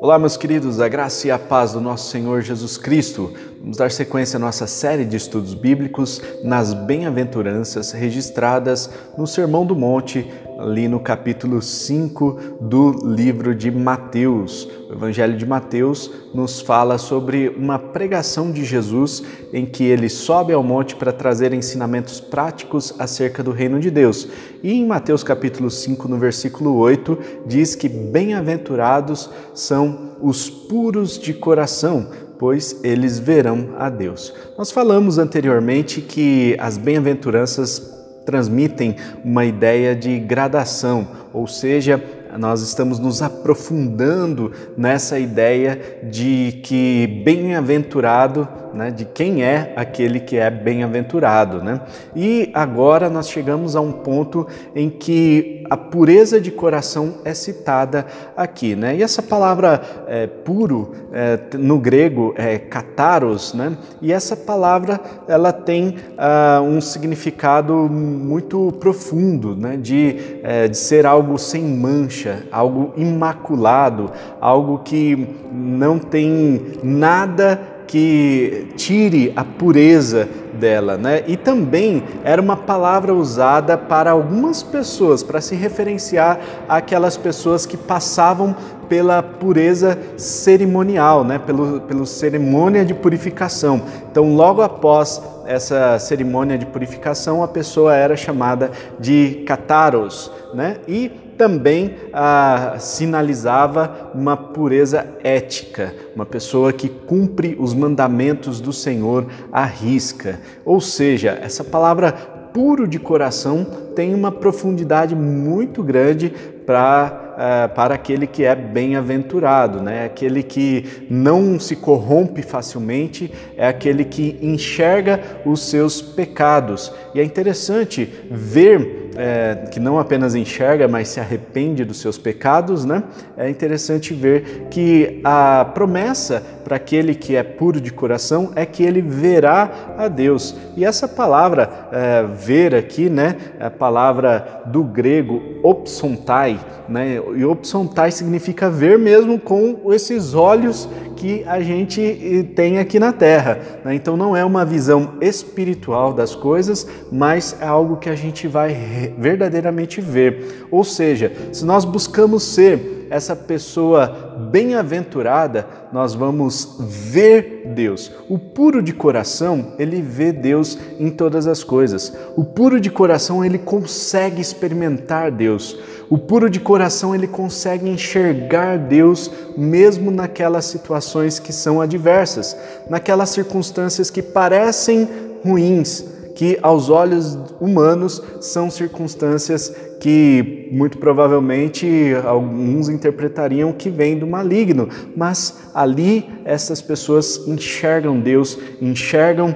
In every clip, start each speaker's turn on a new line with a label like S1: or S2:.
S1: Olá, meus queridos, a graça e a paz do nosso Senhor Jesus Cristo. Vamos dar sequência à nossa série de estudos bíblicos nas bem-aventuranças registradas no Sermão do Monte, ali no capítulo 5 do livro de Mateus. O Evangelho de Mateus nos fala sobre uma pregação de Jesus em que ele sobe ao monte para trazer ensinamentos práticos acerca do reino de Deus. E em Mateus capítulo 5, no versículo 8, diz que bem-aventurados são os puros de coração, pois eles verão a Deus. Nós falamos anteriormente que as bem-aventuranças transmitem uma ideia de gradação, ou seja, nós estamos nos aprofundando nessa ideia de que bem-aventurado, né, de quem é aquele que é bem-aventurado. Né? E agora nós chegamos a um ponto em que a pureza de coração é citada aqui. Né? E essa palavra é, puro, é, no grego, é kataros, né? e essa palavra ela tem uh, um significado muito profundo, né? de, é, de ser algo sem mancha mancha, algo imaculado, algo que não tem nada que tire a pureza dela, né? E também era uma palavra usada para algumas pessoas, para se referenciar àquelas pessoas que passavam pela pureza cerimonial, né? Pelo, pelo cerimônia de purificação. Então, logo após essa cerimônia de purificação, a pessoa era chamada de cataros, né? E também ah, sinalizava uma pureza ética, uma pessoa que cumpre os mandamentos do Senhor à risca. Ou seja, essa palavra puro de coração tem uma profundidade muito grande para, uh, para aquele que é bem-aventurado, né? aquele que não se corrompe facilmente, é aquele que enxerga os seus pecados. E é interessante ver é, que não apenas enxerga, mas se arrepende dos seus pecados, né? É interessante ver que a promessa para aquele que é puro de coração é que ele verá a Deus. E essa palavra é, ver aqui, né? É a palavra do grego opsontai, né? E opsontai significa ver mesmo com esses olhos que a gente eh, tem aqui na Terra. Né? Então não é uma visão espiritual das coisas, mas é algo que a gente vai verdadeiramente ver. Ou seja, se nós buscamos ser essa pessoa bem-aventurada, nós vamos ver Deus. O puro de coração, ele vê Deus em todas as coisas. O puro de coração, ele consegue experimentar Deus. O puro de coração ele consegue enxergar Deus mesmo naquelas situações que são adversas, naquelas circunstâncias que parecem ruins, que aos olhos humanos são circunstâncias que muito provavelmente alguns interpretariam que vem do maligno, mas ali essas pessoas enxergam Deus, enxergam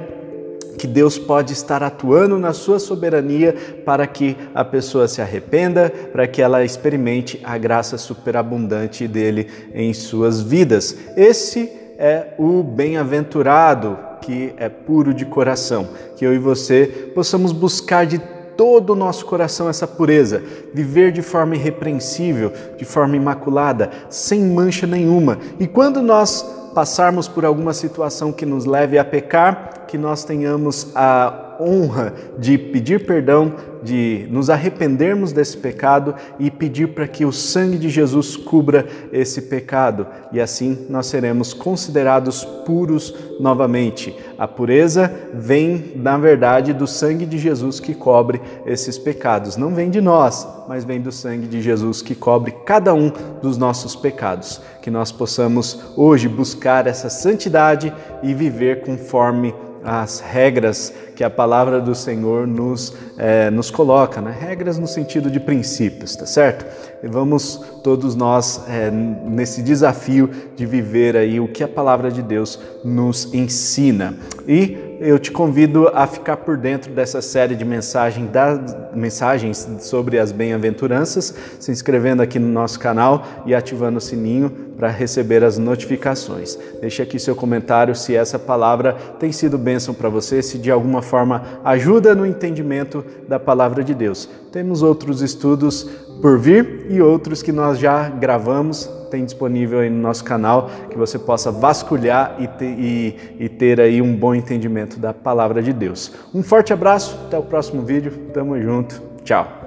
S1: que Deus pode estar atuando na sua soberania para que a pessoa se arrependa, para que ela experimente a graça superabundante dele em suas vidas. Esse é o bem-aventurado que é puro de coração, que eu e você possamos buscar de todo o nosso coração essa pureza, viver de forma irrepreensível, de forma imaculada, sem mancha nenhuma. E quando nós passarmos por alguma situação que nos leve a pecar, que nós tenhamos a honra de pedir perdão, de nos arrependermos desse pecado e pedir para que o sangue de Jesus cubra esse pecado e assim nós seremos considerados puros novamente. A pureza vem, na verdade, do sangue de Jesus que cobre esses pecados. Não vem de nós, mas vem do sangue de Jesus que cobre cada um dos nossos pecados. Que nós possamos hoje buscar essa santidade e viver conforme as regras que a palavra do Senhor nos, é, nos coloca, né? regras no sentido de princípios, tá certo? E vamos todos nós é, nesse desafio de viver aí o que a palavra de Deus nos ensina. E eu te convido a ficar por dentro dessa série de mensagem das, mensagens sobre as bem-aventuranças, se inscrevendo aqui no nosso canal e ativando o sininho para receber as notificações. Deixe aqui seu comentário se essa palavra tem sido bênção para você, se de alguma forma ajuda no entendimento da palavra de Deus. Temos outros estudos por vir e outros que nós já gravamos, tem disponível aí no nosso canal, que você possa vasculhar e ter, e, e ter aí um bom entendimento da palavra de Deus. Um forte abraço, até o próximo vídeo, tamo junto, tchau!